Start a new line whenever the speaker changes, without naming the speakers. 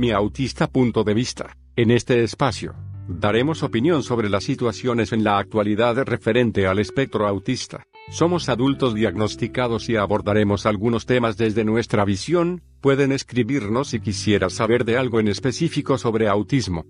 mi autista punto de vista. En este espacio, daremos opinión sobre las situaciones en la actualidad referente al espectro autista. Somos adultos diagnosticados y abordaremos algunos temas desde nuestra visión, pueden escribirnos si quisiera saber de algo en específico sobre autismo.